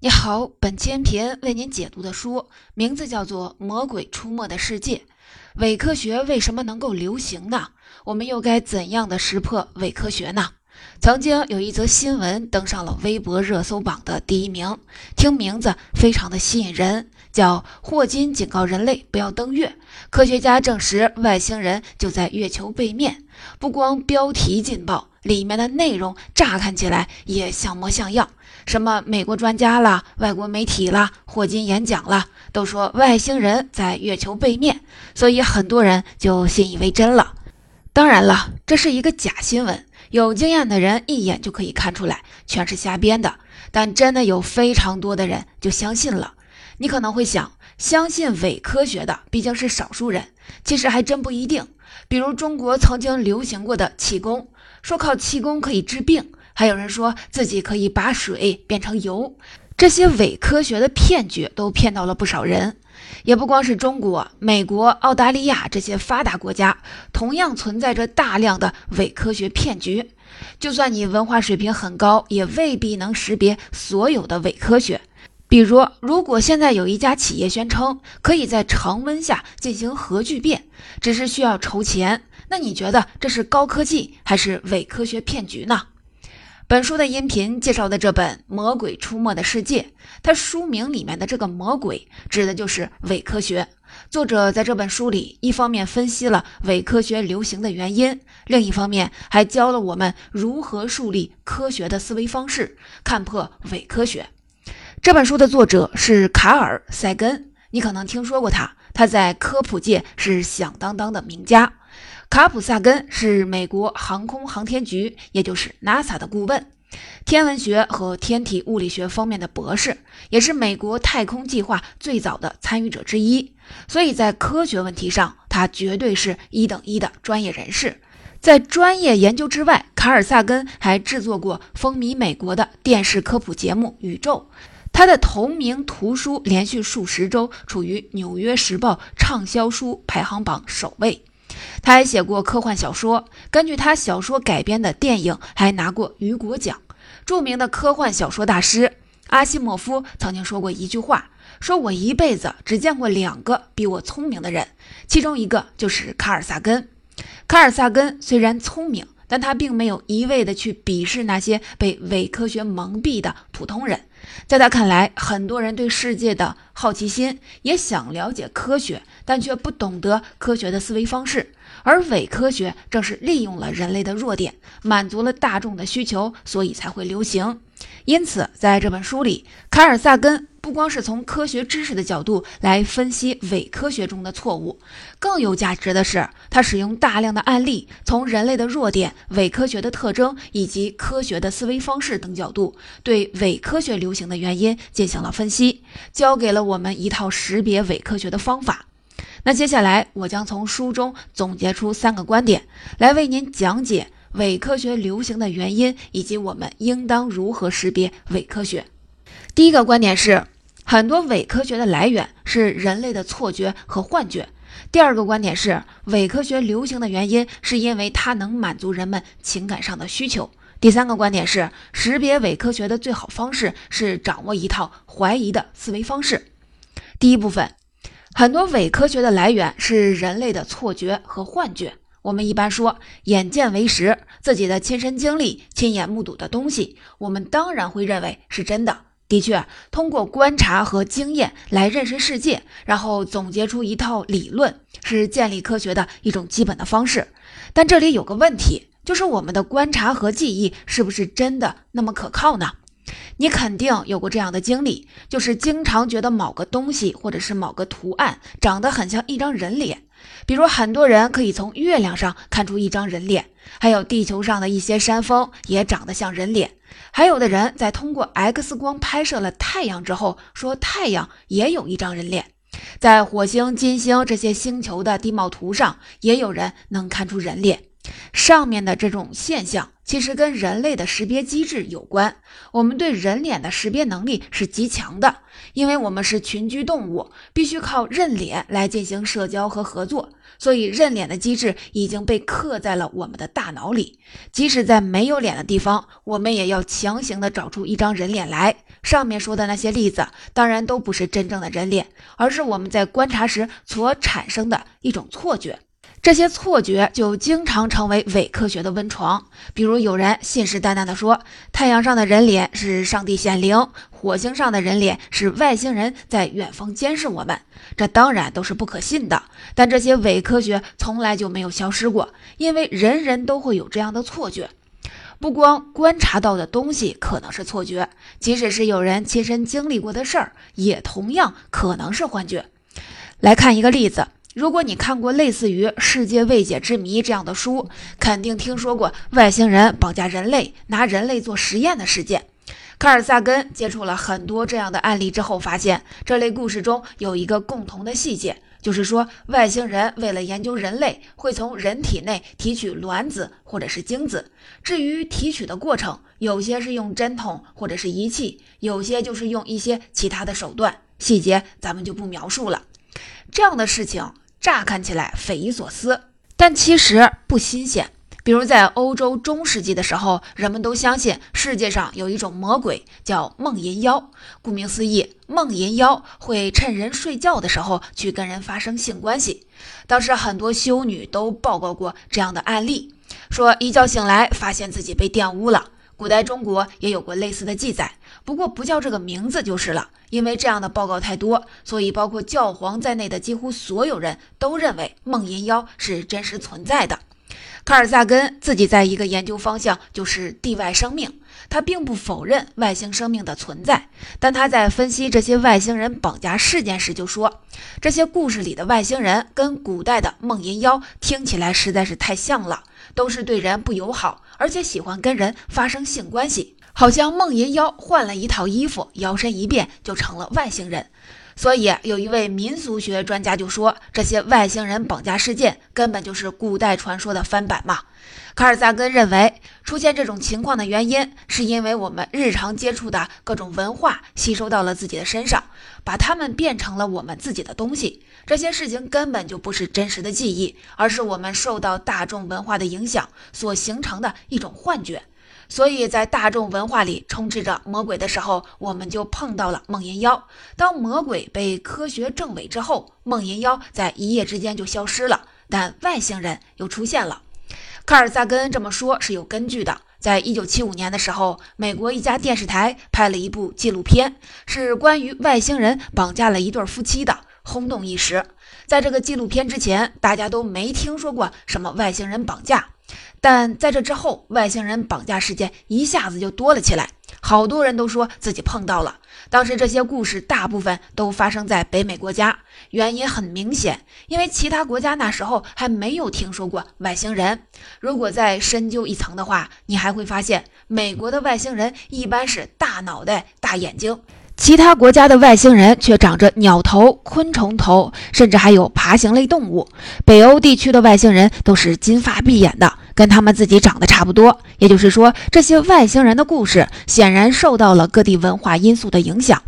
你好，本期音频为您解读的书名字叫做《魔鬼出没的世界》。伪科学为什么能够流行呢？我们又该怎样的识破伪科学呢？曾经有一则新闻登上了微博热搜榜的第一名，听名字非常的吸引人，叫“霍金警告人类不要登月，科学家证实外星人就在月球背面”。不光标题劲爆，里面的内容乍看起来也像模像样。什么美国专家啦、外国媒体啦、霍金演讲啦，都说外星人在月球背面，所以很多人就信以为真了。当然了，这是一个假新闻，有经验的人一眼就可以看出来，全是瞎编的。但真的有非常多的人就相信了。你可能会想，相信伪科学的毕竟是少数人，其实还真不一定。比如中国曾经流行过的气功，说靠气功可以治病。还有人说自己可以把水变成油，这些伪科学的骗局都骗到了不少人。也不光是中国、美国、澳大利亚这些发达国家，同样存在着大量的伪科学骗局。就算你文化水平很高，也未必能识别所有的伪科学。比如，如果现在有一家企业宣称可以在常温下进行核聚变，只是需要筹钱，那你觉得这是高科技还是伪科学骗局呢？本书的音频介绍的这本《魔鬼出没的世界》，它书名里面的这个“魔鬼”指的就是伪科学。作者在这本书里，一方面分析了伪科学流行的原因，另一方面还教了我们如何树立科学的思维方式，看破伪科学。这本书的作者是卡尔·塞根，你可能听说过他，他在科普界是响当当的名家。卡普萨根是美国航空航天局，也就是 NASA 的顾问，天文学和天体物理学方面的博士，也是美国太空计划最早的参与者之一。所以在科学问题上，他绝对是一等一的专业人士。在专业研究之外，卡尔萨根还制作过风靡美国的电视科普节目《宇宙》，他的同名图书连续数十周处于《纽约时报》畅销书排行榜首位。他还写过科幻小说，根据他小说改编的电影还拿过雨果奖。著名的科幻小说大师阿西莫夫曾经说过一句话：“说我一辈子只见过两个比我聪明的人，其中一个就是卡尔萨根。卡尔萨根虽然聪明，但他并没有一味的去鄙视那些被伪科学蒙蔽的普通人。在他看来，很多人对世界的好奇心，也想了解科学，但却不懂得科学的思维方式。”而伪科学正是利用了人类的弱点，满足了大众的需求，所以才会流行。因此，在这本书里，卡尔萨根不光是从科学知识的角度来分析伪科学中的错误，更有价值的是，他使用大量的案例，从人类的弱点、伪科学的特征以及科学的思维方式等角度，对伪科学流行的原因进行了分析，教给了我们一套识别伪科学的方法。那接下来，我将从书中总结出三个观点，来为您讲解伪科学流行的原因，以及我们应当如何识别伪科学。第一个观点是，很多伪科学的来源是人类的错觉和幻觉。第二个观点是，伪科学流行的原因是因为它能满足人们情感上的需求。第三个观点是，识别伪科学的最好方式是掌握一套怀疑的思维方式。第一部分。很多伪科学的来源是人类的错觉和幻觉。我们一般说“眼见为实”，自己的亲身经历、亲眼目睹的东西，我们当然会认为是真的。的确，通过观察和经验来认识世界，然后总结出一套理论，是建立科学的一种基本的方式。但这里有个问题，就是我们的观察和记忆是不是真的那么可靠呢？你肯定有过这样的经历，就是经常觉得某个东西或者是某个图案长得很像一张人脸。比如很多人可以从月亮上看出一张人脸，还有地球上的一些山峰也长得像人脸。还有的人在通过 X 光拍摄了太阳之后，说太阳也有一张人脸。在火星、金星这些星球的地貌图上，也有人能看出人脸。上面的这种现象其实跟人类的识别机制有关。我们对人脸的识别能力是极强的，因为我们是群居动物，必须靠认脸来进行社交和合作。所以，认脸的机制已经被刻在了我们的大脑里。即使在没有脸的地方，我们也要强行的找出一张人脸来。上面说的那些例子，当然都不是真正的人脸，而是我们在观察时所产生的一种错觉。这些错觉就经常成为伪科学的温床。比如，有人信誓旦旦地说，太阳上的人脸是上帝显灵，火星上的人脸是外星人在远方监视我们。这当然都是不可信的。但这些伪科学从来就没有消失过，因为人人都会有这样的错觉。不光观察到的东西可能是错觉，即使是有人亲身经历过的事儿，也同样可能是幻觉。来看一个例子。如果你看过类似于《世界未解之谜》这样的书，肯定听说过外星人绑架人类、拿人类做实验的事件。卡尔萨根接触了很多这样的案例之后，发现这类故事中有一个共同的细节，就是说外星人为了研究人类，会从人体内提取卵子或者是精子。至于提取的过程，有些是用针筒或者是仪器，有些就是用一些其他的手段，细节咱们就不描述了。这样的事情。乍看起来匪夷所思，但其实不新鲜。比如在欧洲中世纪的时候，人们都相信世界上有一种魔鬼叫梦淫妖。顾名思义，梦淫妖会趁人睡觉的时候去跟人发生性关系。当时很多修女都报告过这样的案例，说一觉醒来发现自己被玷污了。古代中国也有过类似的记载，不过不叫这个名字就是了。因为这样的报告太多，所以包括教皇在内的几乎所有人都认为梦淫妖是真实存在的。卡尔萨根自己在一个研究方向就是地外生命，他并不否认外星生命的存在，但他在分析这些外星人绑架事件时就说，这些故事里的外星人跟古代的梦淫妖听起来实在是太像了。都是对人不友好，而且喜欢跟人发生性关系，好像梦淫妖换了一套衣服，摇身一变就成了外星人。所以有一位民俗学专家就说，这些外星人绑架事件根本就是古代传说的翻版嘛。卡尔萨根认为，出现这种情况的原因，是因为我们日常接触的各种文化吸收到了自己的身上，把它们变成了我们自己的东西。这些事情根本就不是真实的记忆，而是我们受到大众文化的影响所形成的一种幻觉。所以在大众文化里充斥着魔鬼的时候，我们就碰到了梦淫妖。当魔鬼被科学证伪之后，梦淫妖在一夜之间就消失了，但外星人又出现了。卡尔萨根这么说是有根据的。在一九七五年的时候，美国一家电视台拍了一部纪录片，是关于外星人绑架了一对夫妻的。轰动一时，在这个纪录片之前，大家都没听说过什么外星人绑架，但在这之后，外星人绑架事件一下子就多了起来，好多人都说自己碰到了。当时这些故事大部分都发生在北美国家，原因很明显，因为其他国家那时候还没有听说过外星人。如果再深究一层的话，你还会发现，美国的外星人一般是大脑袋、大眼睛。其他国家的外星人却长着鸟头、昆虫头，甚至还有爬行类动物。北欧地区的外星人都是金发碧眼的，跟他们自己长得差不多。也就是说，这些外星人的故事显然受到了各地文化因素的影响。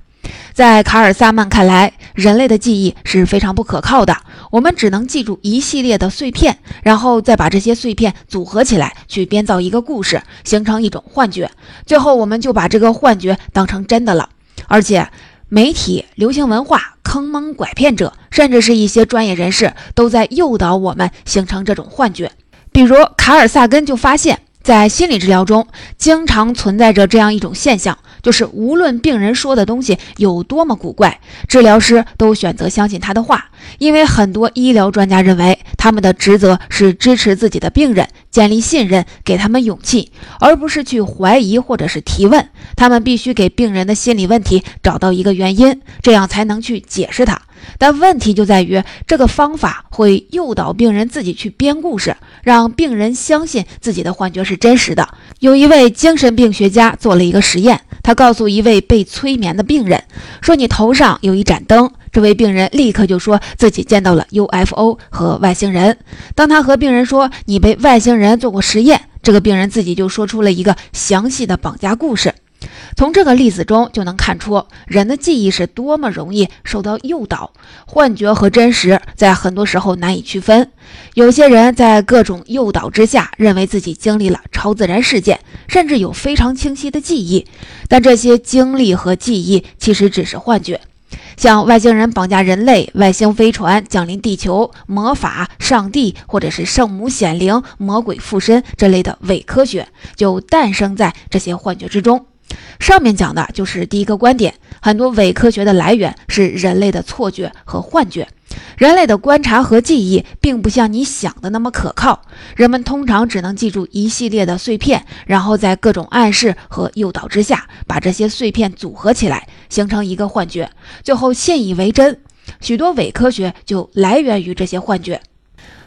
在卡尔萨曼看来，人类的记忆是非常不可靠的，我们只能记住一系列的碎片，然后再把这些碎片组合起来，去编造一个故事，形成一种幻觉，最后我们就把这个幻觉当成真的了。而且，媒体、流行文化、坑蒙拐骗者，甚至是一些专业人士，都在诱导我们形成这种幻觉。比如，卡尔萨根就发现。在心理治疗中，经常存在着这样一种现象，就是无论病人说的东西有多么古怪，治疗师都选择相信他的话，因为很多医疗专家认为，他们的职责是支持自己的病人，建立信任，给他们勇气，而不是去怀疑或者是提问。他们必须给病人的心理问题找到一个原因，这样才能去解释它。但问题就在于，这个方法会诱导病人自己去编故事，让病人相信自己的幻觉是真实的。有一位精神病学家做了一个实验，他告诉一位被催眠的病人说：“你头上有一盏灯。”这位病人立刻就说自己见到了 UFO 和外星人。当他和病人说你被外星人做过实验，这个病人自己就说出了一个详细的绑架故事。从这个例子中就能看出，人的记忆是多么容易受到诱导，幻觉和真实在很多时候难以区分。有些人在各种诱导之下，认为自己经历了超自然事件，甚至有非常清晰的记忆，但这些经历和记忆其实只是幻觉。像外星人绑架人类、外星飞船降临地球、魔法、上帝或者是圣母显灵、魔鬼附身这类的伪科学，就诞生在这些幻觉之中。上面讲的就是第一个观点，很多伪科学的来源是人类的错觉和幻觉。人类的观察和记忆并不像你想的那么可靠，人们通常只能记住一系列的碎片，然后在各种暗示和诱导之下，把这些碎片组合起来，形成一个幻觉，最后信以为真。许多伪科学就来源于这些幻觉。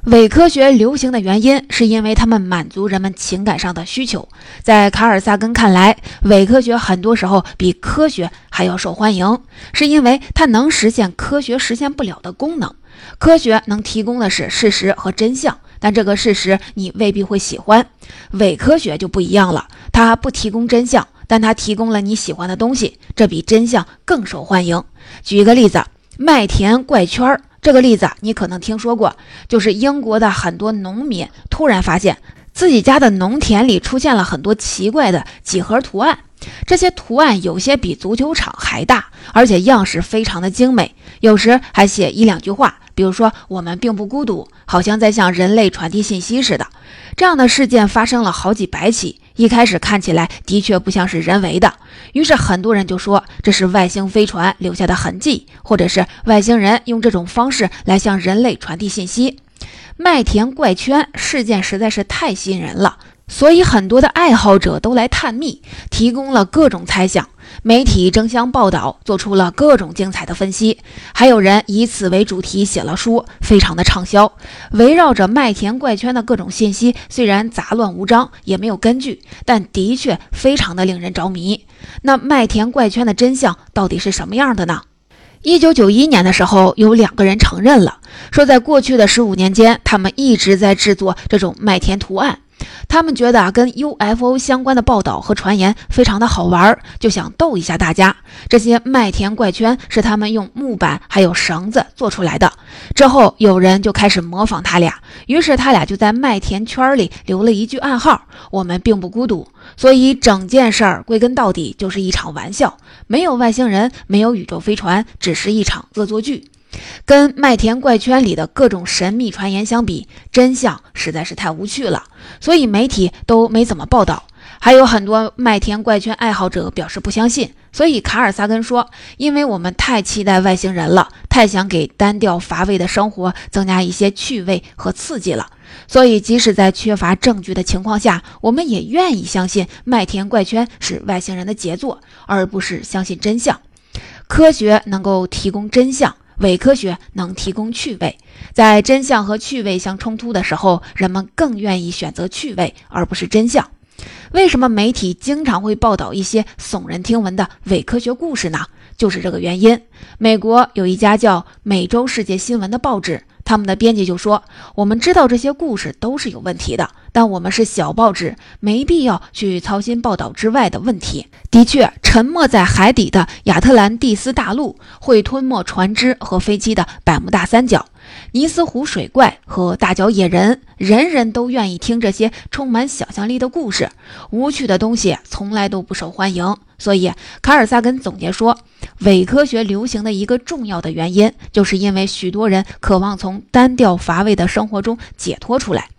伪科学流行的原因，是因为他们满足人们情感上的需求。在卡尔萨根看来，伪科学很多时候比科学还要受欢迎，是因为它能实现科学实现不了的功能。科学能提供的是事实和真相，但这个事实你未必会喜欢。伪科学就不一样了，它不提供真相，但它提供了你喜欢的东西，这比真相更受欢迎。举一个例子，麦田怪圈儿。这个例子你可能听说过，就是英国的很多农民突然发现自己家的农田里出现了很多奇怪的几何图案，这些图案有些比足球场还大，而且样式非常的精美，有时还写一两句话，比如说“我们并不孤独”，好像在向人类传递信息似的。这样的事件发生了好几百起。一开始看起来的确不像是人为的，于是很多人就说这是外星飞船留下的痕迹，或者是外星人用这种方式来向人类传递信息。麦田怪圈事件实在是太吸引人了。所以，很多的爱好者都来探秘，提供了各种猜想，媒体争相报道，做出了各种精彩的分析，还有人以此为主题写了书，非常的畅销。围绕着麦田怪圈的各种信息，虽然杂乱无章，也没有根据，但的确非常的令人着迷。那麦田怪圈的真相到底是什么样的呢？一九九一年的时候，有两个人承认了，说在过去的十五年间，他们一直在制作这种麦田图案。他们觉得啊，跟 UFO 相关的报道和传言非常的好玩，就想逗一下大家。这些麦田怪圈是他们用木板还有绳子做出来的。之后有人就开始模仿他俩，于是他俩就在麦田圈里留了一句暗号：“我们并不孤独。”所以整件事儿归根到底就是一场玩笑，没有外星人，没有宇宙飞船，只是一场恶作剧。跟麦田怪圈里的各种神秘传言相比，真相实在是太无趣了，所以媒体都没怎么报道。还有很多麦田怪圈爱好者表示不相信。所以卡尔萨根说：“因为我们太期待外星人了，太想给单调乏味的生活增加一些趣味和刺激了，所以即使在缺乏证据的情况下，我们也愿意相信麦田怪圈是外星人的杰作，而不是相信真相。科学能够提供真相。”伪科学能提供趣味，在真相和趣味相冲突的时候，人们更愿意选择趣味而不是真相。为什么媒体经常会报道一些耸人听闻的伪科学故事呢？就是这个原因。美国有一家叫《美洲世界新闻》的报纸。他们的编辑就说：“我们知道这些故事都是有问题的，但我们是小报纸，没必要去操心报道之外的问题。的确，沉没在海底的亚特兰蒂斯大陆，会吞没船只和飞机的百慕大三角。”尼斯湖水怪和大脚野人，人人都愿意听这些充满想象力的故事。无趣的东西从来都不受欢迎，所以卡尔萨根总结说，伪科学流行的一个重要的原因，就是因为许多人渴望从单调乏味的生活中解脱出来。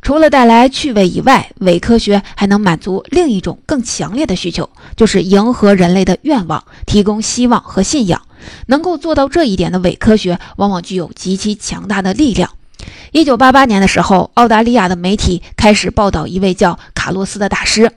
除了带来趣味以外，伪科学还能满足另一种更强烈的需求，就是迎合人类的愿望，提供希望和信仰。能够做到这一点的伪科学，往往具有极其强大的力量。一九八八年的时候，澳大利亚的媒体开始报道一位叫卡洛斯的大师。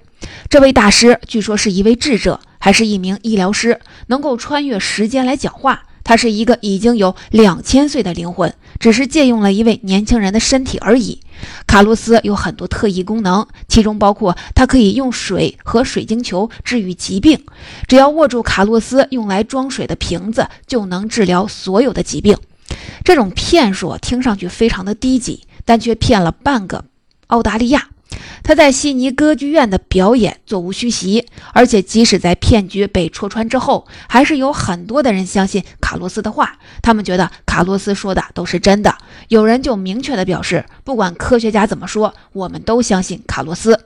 这位大师据说是一位智者，还是一名医疗师，能够穿越时间来讲话。他是一个已经有两千岁的灵魂，只是借用了一位年轻人的身体而已。卡洛斯有很多特异功能，其中包括它可以用水和水晶球治愈疾病。只要握住卡洛斯用来装水的瓶子，就能治疗所有的疾病。这种骗术听上去非常的低级，但却骗了半个澳大利亚。他在悉尼歌剧院的表演座无虚席，而且即使在骗局被戳穿之后，还是有很多的人相信卡洛斯的话。他们觉得卡洛斯说的都是真的。有人就明确的表示，不管科学家怎么说，我们都相信卡洛斯。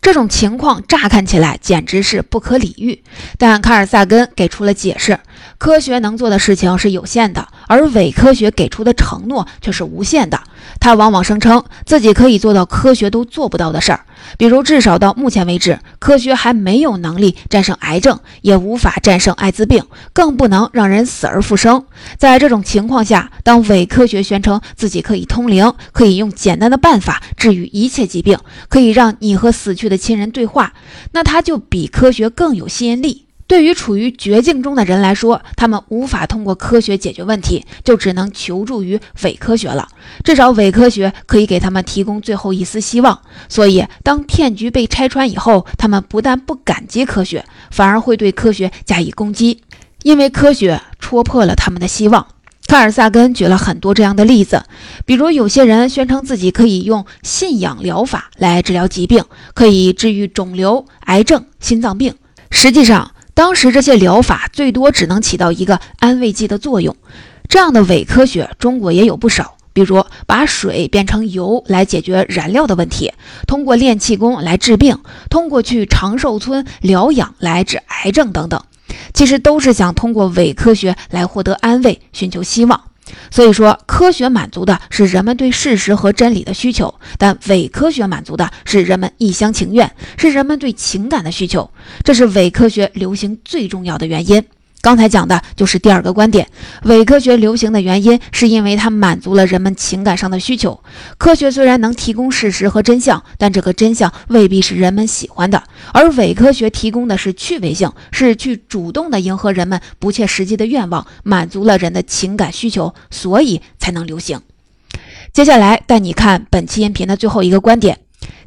这种情况乍看起来简直是不可理喻，但卡尔萨根给出了解释：科学能做的事情是有限的，而伪科学给出的承诺却是无限的。他往往声称自己可以做到科学都做不到的事儿，比如至少到目前为止，科学还没有能力战胜癌症，也无法战胜艾滋病，更不能让人死而复生。在这种情况下，当伪科学宣称自己可以通灵，可以用简单的办法治愈一切疾病，可以让你和死去的亲人对话，那它就比科学更有吸引力。对于处于绝境中的人来说，他们无法通过科学解决问题，就只能求助于伪科学了。至少伪科学可以给他们提供最后一丝希望。所以，当骗局被拆穿以后，他们不但不感激科学，反而会对科学加以攻击，因为科学戳破了他们的希望。卡尔萨根举了很多这样的例子，比如有些人宣称自己可以用信仰疗法来治疗疾病，可以治愈肿瘤、癌症、心脏病。实际上，当时这些疗法最多只能起到一个安慰剂的作用，这样的伪科学中国也有不少。比如把水变成油来解决燃料的问题，通过练气功来治病，通过去长寿村疗养来治癌症等等，其实都是想通过伪科学来获得安慰，寻求希望。所以说，科学满足的是人们对事实和真理的需求，但伪科学满足的是人们一厢情愿，是人们对情感的需求。这是伪科学流行最重要的原因。刚才讲的就是第二个观点，伪科学流行的原因是因为它满足了人们情感上的需求。科学虽然能提供事实和真相，但这个真相未必是人们喜欢的，而伪科学提供的是趣味性，是去主动的迎合人们不切实际的愿望，满足了人的情感需求，所以才能流行。接下来带你看本期音频的最后一个观点：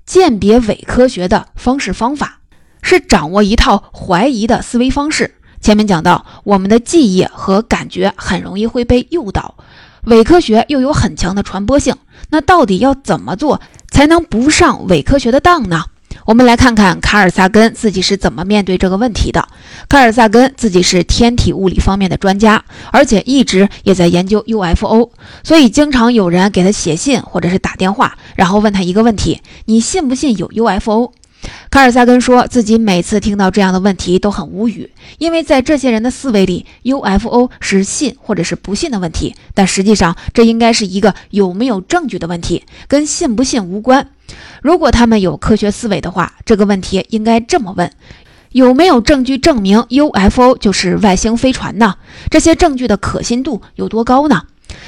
鉴别伪科学的方式方法是掌握一套怀疑的思维方式。前面讲到，我们的记忆和感觉很容易会被诱导，伪科学又有很强的传播性。那到底要怎么做才能不上伪科学的当呢？我们来看看卡尔萨根自己是怎么面对这个问题的。卡尔萨根自己是天体物理方面的专家，而且一直也在研究 UFO，所以经常有人给他写信或者是打电话，然后问他一个问题：你信不信有 UFO？卡尔萨根说自己每次听到这样的问题都很无语，因为在这些人的思维里，UFO 是信或者是不信的问题，但实际上这应该是一个有没有证据的问题，跟信不信无关。如果他们有科学思维的话，这个问题应该这么问：有没有证据证明 UFO 就是外星飞船呢？这些证据的可信度有多高呢？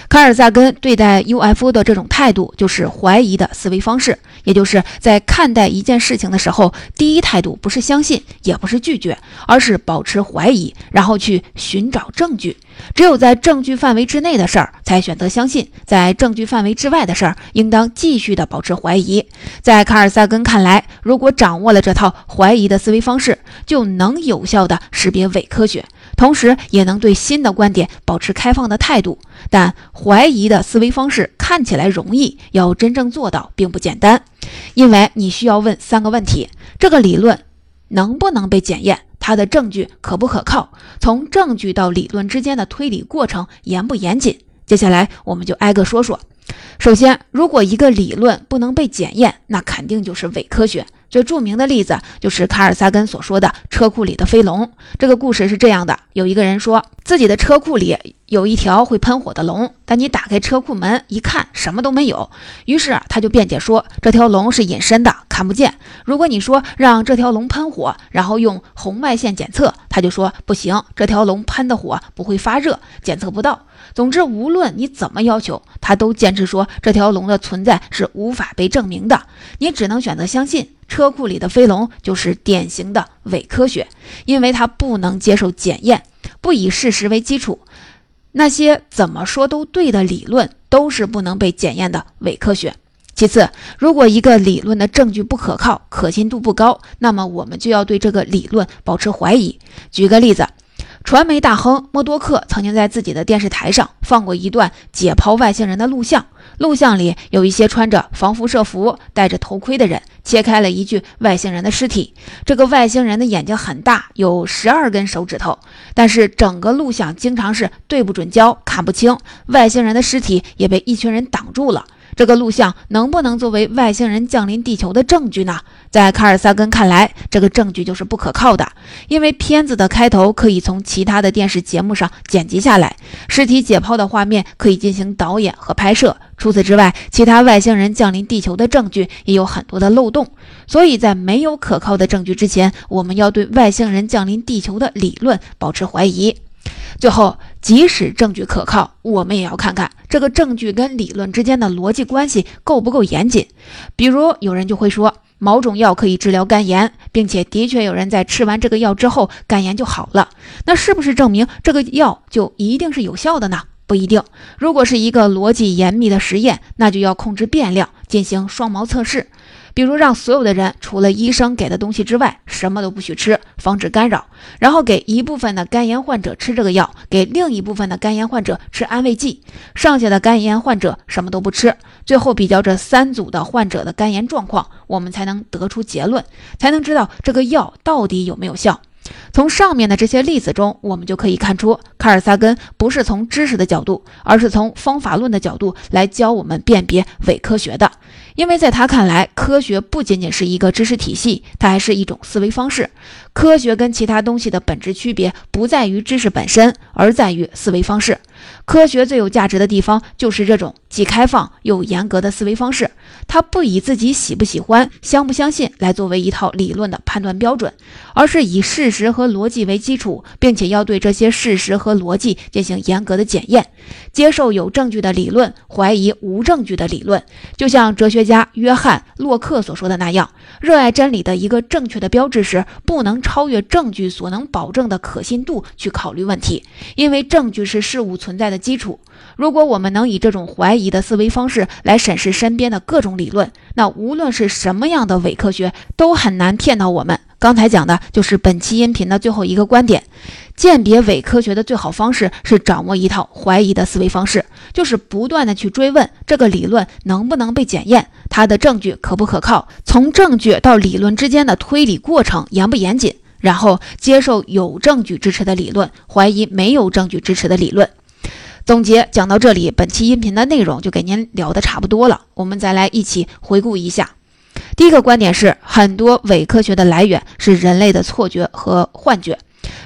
卡尔萨根对待 UFO 的这种态度，就是怀疑的思维方式。也就是在看待一件事情的时候，第一态度不是相信，也不是拒绝，而是保持怀疑，然后去寻找证据。只有在证据范围之内的事儿，才选择相信；在证据范围之外的事儿，应当继续的保持怀疑。在卡尔萨根看来，如果掌握了这套怀疑的思维方式，就能有效的识别伪科学。同时，也能对新的观点保持开放的态度，但怀疑的思维方式看起来容易，要真正做到并不简单，因为你需要问三个问题：这个理论能不能被检验？它的证据可不可靠？从证据到理论之间的推理过程严不严谨？接下来，我们就挨个说说。首先，如果一个理论不能被检验，那肯定就是伪科学。最著名的例子就是卡尔萨根所说的车库里的飞龙。这个故事是这样的：有一个人说自己的车库里有一条会喷火的龙，但你打开车库门一看，什么都没有。于是他就辩解说，这条龙是隐身的，看不见。如果你说让这条龙喷火，然后用红外线检测，他就说不行，这条龙喷的火不会发热，检测不到。总之，无论你怎么要求，他都坚持说这条龙的存在是无法被证明的。你只能选择相信。车库里的飞龙就是典型的伪科学，因为它不能接受检验，不以事实为基础，那些怎么说都对的理论，都是不能被检验的伪科学。其次，如果一个理论的证据不可靠、可信度不高，那么我们就要对这个理论保持怀疑。举个例子，传媒大亨默多克曾经在自己的电视台上放过一段解剖外星人的录像，录像里有一些穿着防辐射服、戴着头盔的人切开了一具外星人的尸体。这个外星人的眼睛很大，有十二根手指头，但是整个录像经常是对不准焦，看不清。外星人的尸体也被一群人挡住了。这个录像能不能作为外星人降临地球的证据呢？在卡尔萨根看来，这个证据就是不可靠的，因为片子的开头可以从其他的电视节目上剪辑下来，尸体解剖的画面可以进行导演和拍摄。除此之外，其他外星人降临地球的证据也有很多的漏洞。所以在没有可靠的证据之前，我们要对外星人降临地球的理论保持怀疑。最后，即使证据可靠，我们也要看看这个证据跟理论之间的逻辑关系够不够严谨。比如，有人就会说某种药可以治疗肝炎，并且的确有人在吃完这个药之后肝炎就好了，那是不是证明这个药就一定是有效的呢？不一定。如果是一个逻辑严密的实验，那就要控制变量，进行双盲测试。比如让所有的人除了医生给的东西之外，什么都不许吃，防止干扰。然后给一部分的肝炎患者吃这个药，给另一部分的肝炎患者吃安慰剂，剩下的肝炎患者什么都不吃。最后比较这三组的患者的肝炎状况，我们才能得出结论，才能知道这个药到底有没有效。从上面的这些例子中，我们就可以看出，卡尔萨根不是从知识的角度，而是从方法论的角度来教我们辨别伪科学的。因为在他看来，科学不仅仅是一个知识体系，它还是一种思维方式。科学跟其他东西的本质区别不在于知识本身，而在于思维方式。科学最有价值的地方就是这种既开放又严格的思维方式。它不以自己喜不喜欢、相不相信来作为一套理论的判断标准，而是以事实和逻辑为基础，并且要对这些事实和逻辑进行严格的检验，接受有证据的理论，怀疑无证据的理论。就像哲学家约翰·洛克所说的那样，热爱真理的一个正确的标志是不能超越证据所能保证的可信度去考虑问题，因为证据是事物存在的基础。如果我们能以这种怀疑的思维方式来审视身边的各种理论，那无论是什么样的伪科学都很难骗到我们。刚才讲的就是本期音频的最后一个观点：鉴别伪科学的最好方式是掌握一套怀疑的思维方式，就是不断的去追问这个理论能不能被检验，它的证据可不可靠，从证据到理论之间的推理过程严不严谨，然后接受有证据支持的理论，怀疑没有证据支持的理论。总结讲到这里，本期音频的内容就给您聊得差不多了。我们再来一起回顾一下。第一个观点是，很多伪科学的来源是人类的错觉和幻觉。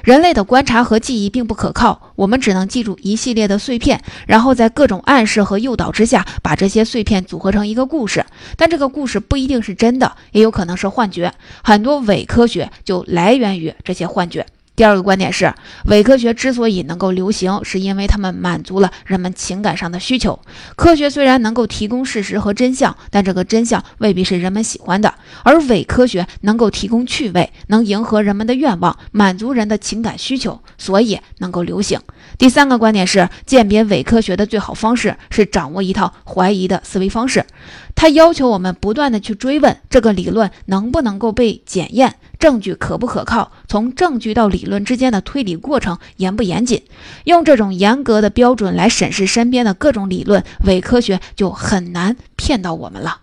人类的观察和记忆并不可靠，我们只能记住一系列的碎片，然后在各种暗示和诱导之下，把这些碎片组合成一个故事。但这个故事不一定是真的，也有可能是幻觉。很多伪科学就来源于这些幻觉。第二个观点是，伪科学之所以能够流行，是因为他们满足了人们情感上的需求。科学虽然能够提供事实和真相，但这个真相未必是人们喜欢的。而伪科学能够提供趣味，能迎合人们的愿望，满足人的情感需求，所以能够流行。第三个观点是，鉴别伪科学的最好方式是掌握一套怀疑的思维方式。他要求我们不断的去追问这个理论能不能够被检验。证据可不可靠？从证据到理论之间的推理过程严不严谨？用这种严格的标准来审视身边的各种理论，伪科学就很难骗到我们了。